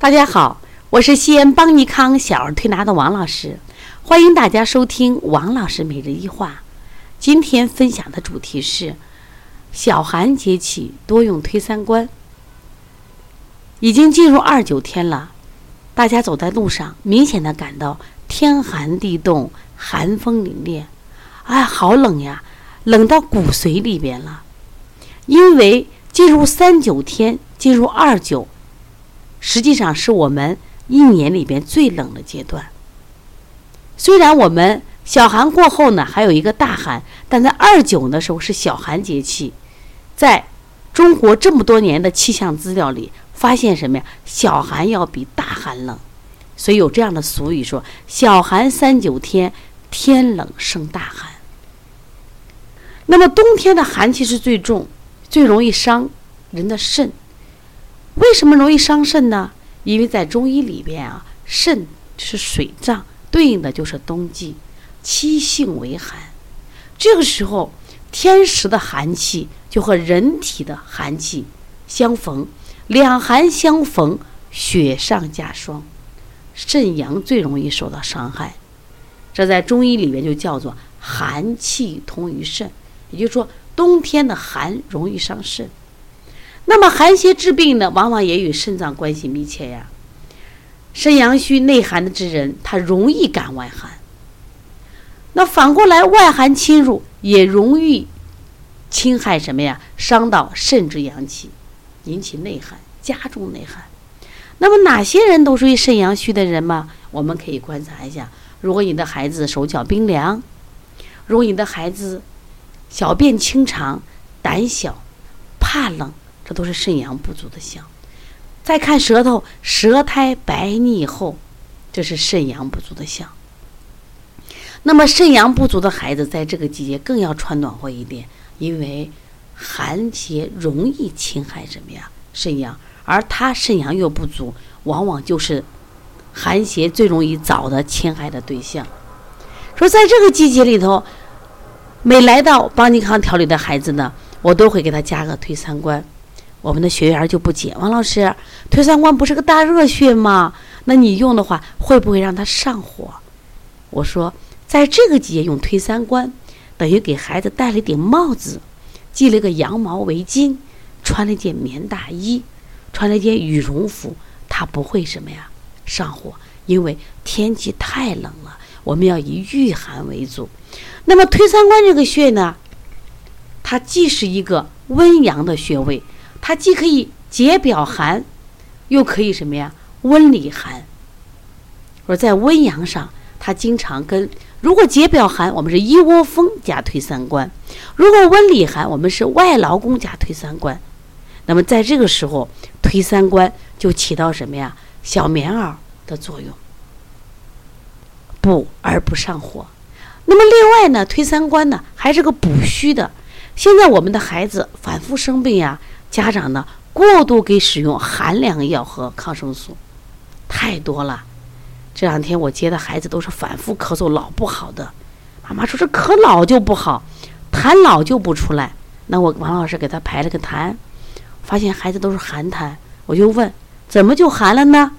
大家好，我是西安邦尼康小儿推拿的王老师，欢迎大家收听王老师每日一话。今天分享的主题是小寒节气多用推三关。已经进入二九天了，大家走在路上，明显的感到天寒地冻，寒风凛冽，哎，好冷呀，冷到骨髓里边了。因为进入三九天，进入二九。实际上是我们一年里边最冷的阶段。虽然我们小寒过后呢，还有一个大寒，但在二九的时候是小寒节气。在中国这么多年的气象资料里，发现什么呀？小寒要比大寒冷，所以有这样的俗语说：“小寒三九天，天冷生大寒。”那么冬天的寒气是最重，最容易伤人的肾。为什么容易伤肾呢？因为在中医里边啊，肾是水脏，对应的就是冬季，七性为寒。这个时候，天时的寒气就和人体的寒气相逢，两寒相逢，雪上加霜，肾阳最容易受到伤害。这在中医里面就叫做寒气通于肾，也就是说，冬天的寒容易伤肾。那么寒邪治病呢，往往也与肾脏关系密切呀。肾阳虚内寒的之人，他容易感外寒。那反过来，外寒侵入也容易侵害什么呀？伤到肾之阳气，引起内寒，加重内寒。那么哪些人都属于肾阳虚的人嘛？我们可以观察一下。如果你的孩子手脚冰凉，如果你的孩子小便清长、胆小、怕冷。这都是肾阳不足的象。再看舌头，舌苔白腻厚，这是肾阳不足的象。那么肾阳不足的孩子，在这个季节更要穿暖和一点，因为寒邪容易侵害什么呀？肾阳，而他肾阳又不足，往往就是寒邪最容易找的侵害的对象。说在这个季节里头，每来到邦尼康调理的孩子呢，我都会给他加个推三关。我们的学员就不解，王老师，推三关不是个大热穴吗？那你用的话，会不会让他上火？我说，在这个季节用推三关，等于给孩子戴了一顶帽子，系了个羊毛围巾，穿了一件棉大衣，穿了一件羽绒服，他不会什么呀上火，因为天气太冷了，我们要以御寒为主。那么推三关这个穴呢，它既是一个温阳的穴位。它既可以解表寒，又可以什么呀？温里寒。说在温阳上，它经常跟如果解表寒，我们是一窝蜂加推三关；如果温里寒，我们是外劳宫加推三关。那么在这个时候，推三关就起到什么呀？小棉袄的作用，补而不上火。那么另外呢，推三关呢还是个补虚的。现在我们的孩子反复生病呀。家长呢过度给使用寒凉药和抗生素，太多了。这两天我接的孩子都是反复咳嗽老不好的，妈妈说这咳老就不好，痰老就不出来。那我王老师给他排了个痰，发现孩子都是寒痰，我就问怎么就寒了呢？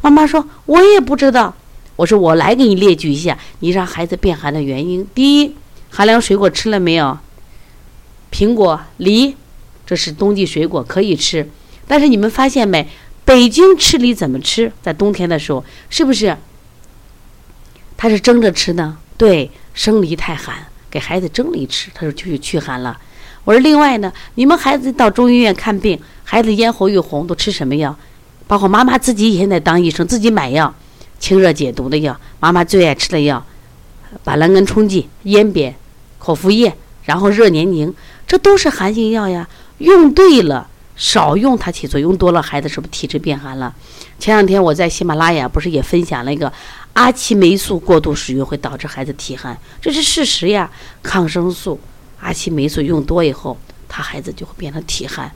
妈妈说我也不知道。我说我来给你列举一下你让孩子变寒的原因。第一，寒凉水果吃了没有？苹果、梨。这是冬季水果可以吃，但是你们发现没？北京吃梨怎么吃？在冬天的时候，是不是？他是蒸着吃呢？对，生梨太寒，给孩子蒸梨吃，他说就去驱寒了。我说另外呢，你们孩子到中医院看病，孩子咽喉又红，都吃什么药？包括妈妈自己现在当医生，自己买药，清热解毒的药，妈妈最爱吃的药，板蓝根冲剂、咽扁、口服液，然后热黏凝，这都是寒性药呀。用对了，少用它起作用；用多了，孩子是不是体质变寒了？前两天我在喜马拉雅不是也分享了一个阿奇霉素过度使用会导致孩子体寒，这是事实呀。抗生素、阿奇霉素用多以后，他孩子就会变成体寒。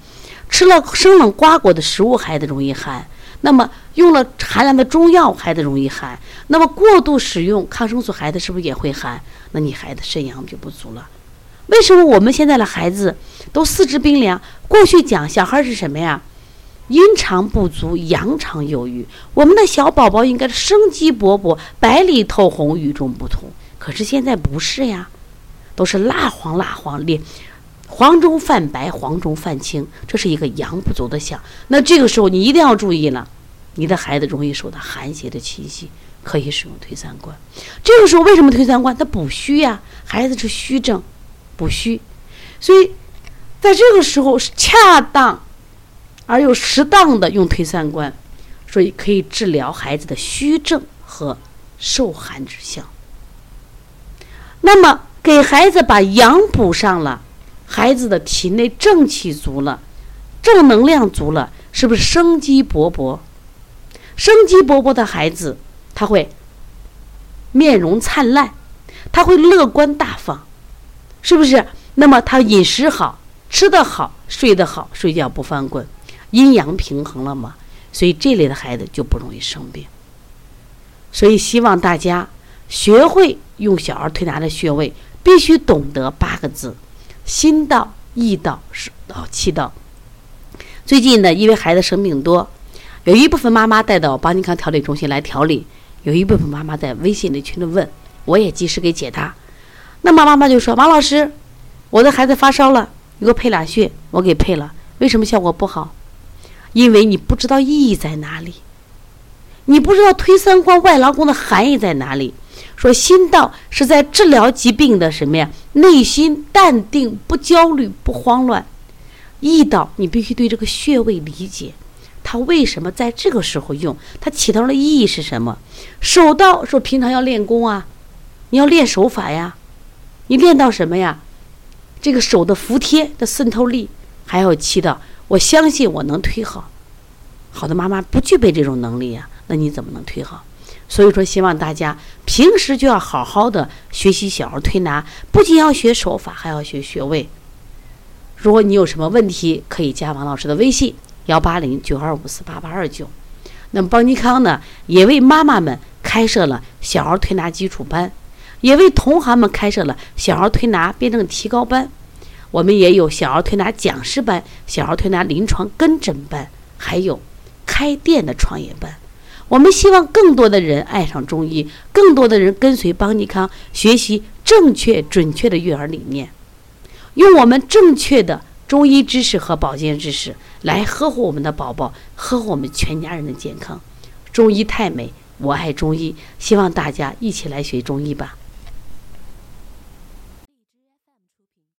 吃了生冷瓜果的食物，孩子容易寒；那么用了寒凉的中药，孩子容易寒。那么过度使用抗生素，孩子是不是也会寒？那你孩子肾阳就不足了。为什么我们现在的孩子都四肢冰凉？过去讲小孩是什么呀？阴常不足，阳常有余。我们的小宝宝应该是生机勃勃、白里透红、与众不同。可是现在不是呀，都是蜡黄蜡黄，脸黄中泛白，黄中泛青，这是一个阳不足的象。那这个时候你一定要注意了，你的孩子容易受到寒邪的侵袭，可以使用推三关。这个时候为什么推三关？它补虚呀，孩子是虚症，补虚，所以在这个时候恰当。而又适当的用推三关，所以可以治疗孩子的虚症和受寒之象。那么给孩子把阳补上了，孩子的体内正气足了，正能量足了，是不是生机勃勃？生机勃勃的孩子，他会面容灿烂，他会乐观大方，是不是？那么他饮食好，吃得好，睡得好，睡觉不翻滚。阴阳平衡了嘛，所以这类的孩子就不容易生病。所以希望大家学会用小儿推拿的穴位，必须懂得八个字：心道、意道、手道、气道。最近呢，因为孩子生病多，有一部分妈妈带到邦尼康调理中心来调理，有一部分妈妈在微信里群里问，我也及时给解答。那么妈妈就说：“王老师，我的孩子发烧了，你给我配俩穴，我给配了，为什么效果不好？”因为你不知道意义在哪里，你不知道推三关外劳宫的含义在哪里。说心道是在治疗疾病的什么呀？内心淡定，不焦虑，不慌乱。意道你必须对这个穴位理解，它为什么在这个时候用？它起到的意义是什么？手道说平常要练功啊，你要练手法呀，你练到什么呀？这个手的服帖的渗透力，还要起到。我相信我能推好，好的妈妈不具备这种能力呀，那你怎么能推好？所以说，希望大家平时就要好好的学习小儿推拿，不仅要学手法，还要学穴位。如果你有什么问题，可以加王老师的微信：幺八零九二五四八八二九。那么邦尼康呢，也为妈妈们开设了小儿推拿基础班，也为同行们开设了小儿推拿辩证提高班。我们也有小儿推拿讲师班、小儿推拿临床跟诊班，还有开店的创业班。我们希望更多的人爱上中医，更多的人跟随邦尼康学习正确、准确的育儿理念，用我们正确的中医知识和保健知识来呵护我们的宝宝，呵护我们全家人的健康。中医太美，我爱中医，希望大家一起来学中医吧。